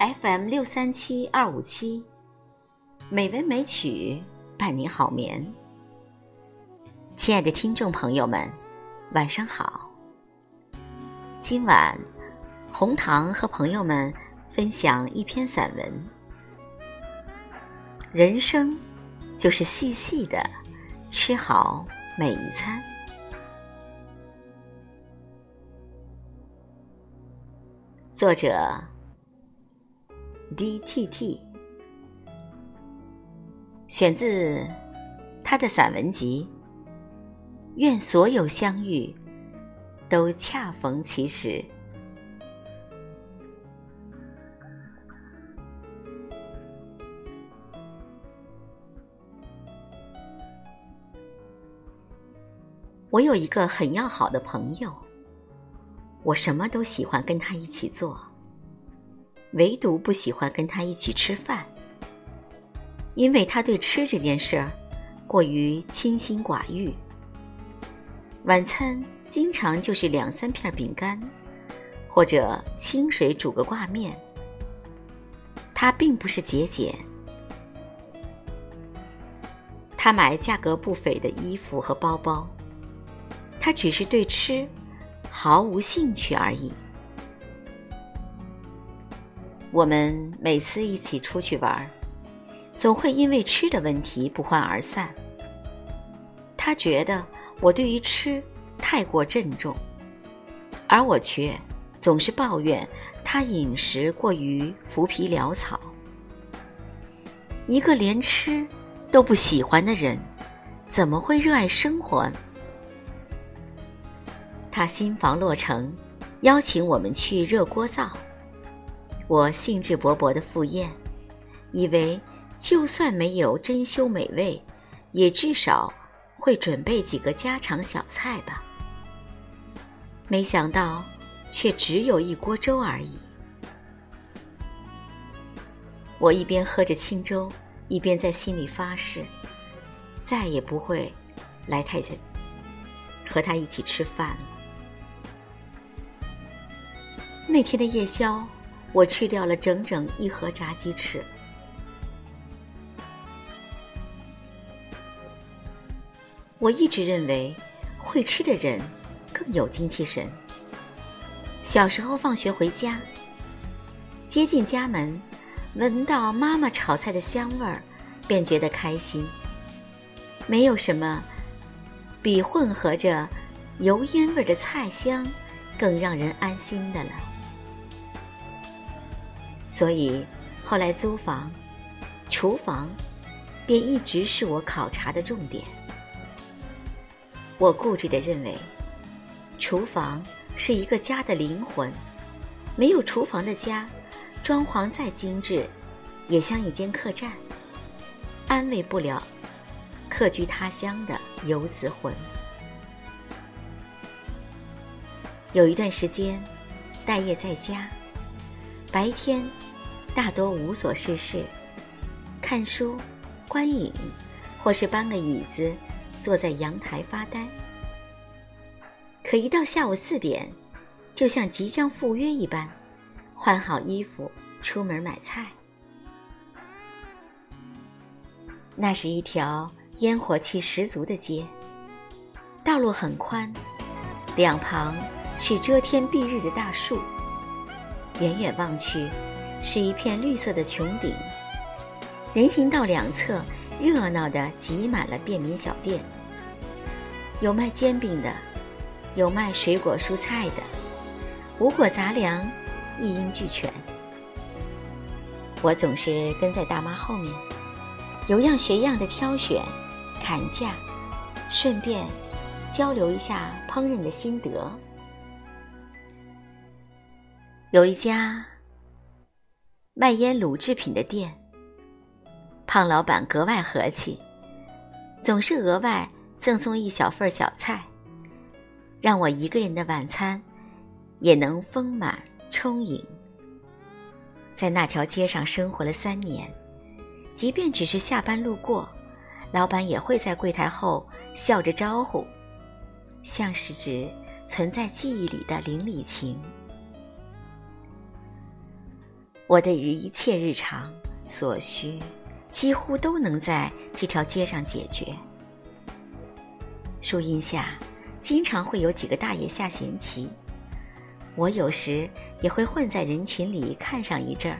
FM 六三七二五七，美文美曲伴你好眠。亲爱的听众朋友们，晚上好。今晚，红糖和朋友们分享一篇散文。人生就是细细的吃好每一餐。作者。D.T.T. 选自他的散文集《愿所有相遇都恰逢其时》。我有一个很要好的朋友，我什么都喜欢跟他一起做。唯独不喜欢跟他一起吃饭，因为他对吃这件事儿过于清心寡欲。晚餐经常就是两三片饼干，或者清水煮个挂面。他并不是节俭，他买价格不菲的衣服和包包，他只是对吃毫无兴趣而已。我们每次一起出去玩，总会因为吃的问题不欢而散。他觉得我对于吃太过郑重，而我却总是抱怨他饮食过于浮皮潦草。一个连吃都不喜欢的人，怎么会热爱生活？他新房落成，邀请我们去热锅灶。我兴致勃勃的赴宴，以为就算没有珍馐美味，也至少会准备几个家常小菜吧。没想到，却只有一锅粥而已。我一边喝着清粥，一边在心里发誓，再也不会来太太和他一起吃饭了。那天的夜宵。我吃掉了整整一盒炸鸡翅。我一直认为，会吃的人更有精气神。小时候放学回家，接近家门，闻到妈妈炒菜的香味儿，便觉得开心。没有什么比混合着油烟味的菜香更让人安心的了。所以，后来租房，厨房便一直是我考察的重点。我固执的认为，厨房是一个家的灵魂，没有厨房的家，装潢再精致，也像一间客栈，安慰不了客居他乡的游子魂。有一段时间，待业在家，白天。大多无所事事，看书、观影，或是搬个椅子坐在阳台发呆。可一到下午四点，就像即将赴约一般，换好衣服出门买菜。那是一条烟火气十足的街，道路很宽，两旁是遮天蔽日的大树，远远望去。是一片绿色的穹顶，人行道两侧热闹地挤满了便民小店，有卖煎饼的，有卖水果蔬菜的，五果杂粮一应俱全。我总是跟在大妈后面，有样学样的挑选、砍价，顺便交流一下烹饪的心得。有一家。卖烟卤制品的店，胖老板格外和气，总是额外赠送一小份小菜，让我一个人的晚餐也能丰满充盈。在那条街上生活了三年，即便只是下班路过，老板也会在柜台后笑着招呼，像是指存在记忆里的邻里情。我的一切日常所需，几乎都能在这条街上解决。树荫下，经常会有几个大爷下闲棋，我有时也会混在人群里看上一阵儿。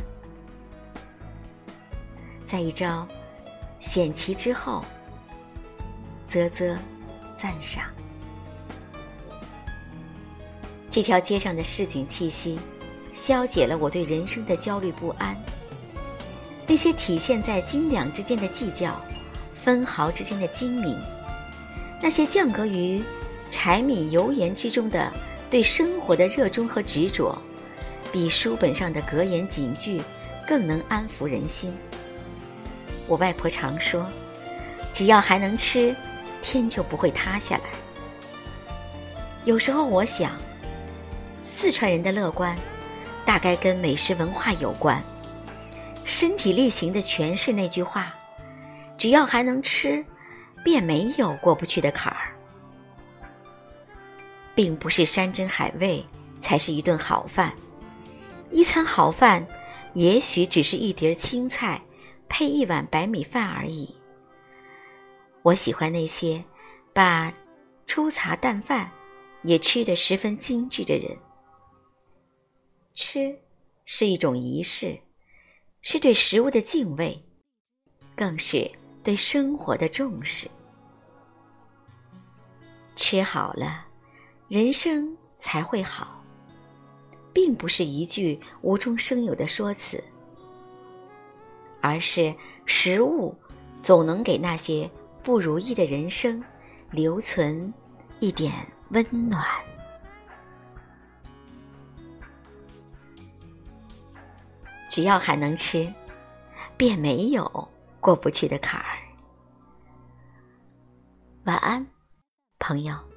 在一招险棋之后，啧啧赞赏。这条街上的市井气息，消解了我对人生的焦虑不安。那些体现在斤两之间的计较，分毫之间的精明，那些降格于柴米油盐之中的对生活的热衷和执着，比书本上的格言警句更能安抚人心。我外婆常说：“只要还能吃，天就不会塌下来。”有时候我想。四川人的乐观，大概跟美食文化有关。身体力行的诠释那句话：“只要还能吃，便没有过不去的坎儿。”并不是山珍海味才是一顿好饭，一餐好饭也许只是一碟青菜配一碗白米饭而已。我喜欢那些把粗茶淡饭也吃得十分精致的人。吃是一种仪式，是对食物的敬畏，更是对生活的重视。吃好了，人生才会好，并不是一句无中生有的说辞，而是食物总能给那些不如意的人生留存一点温暖。只要还能吃，便没有过不去的坎儿。晚安，朋友。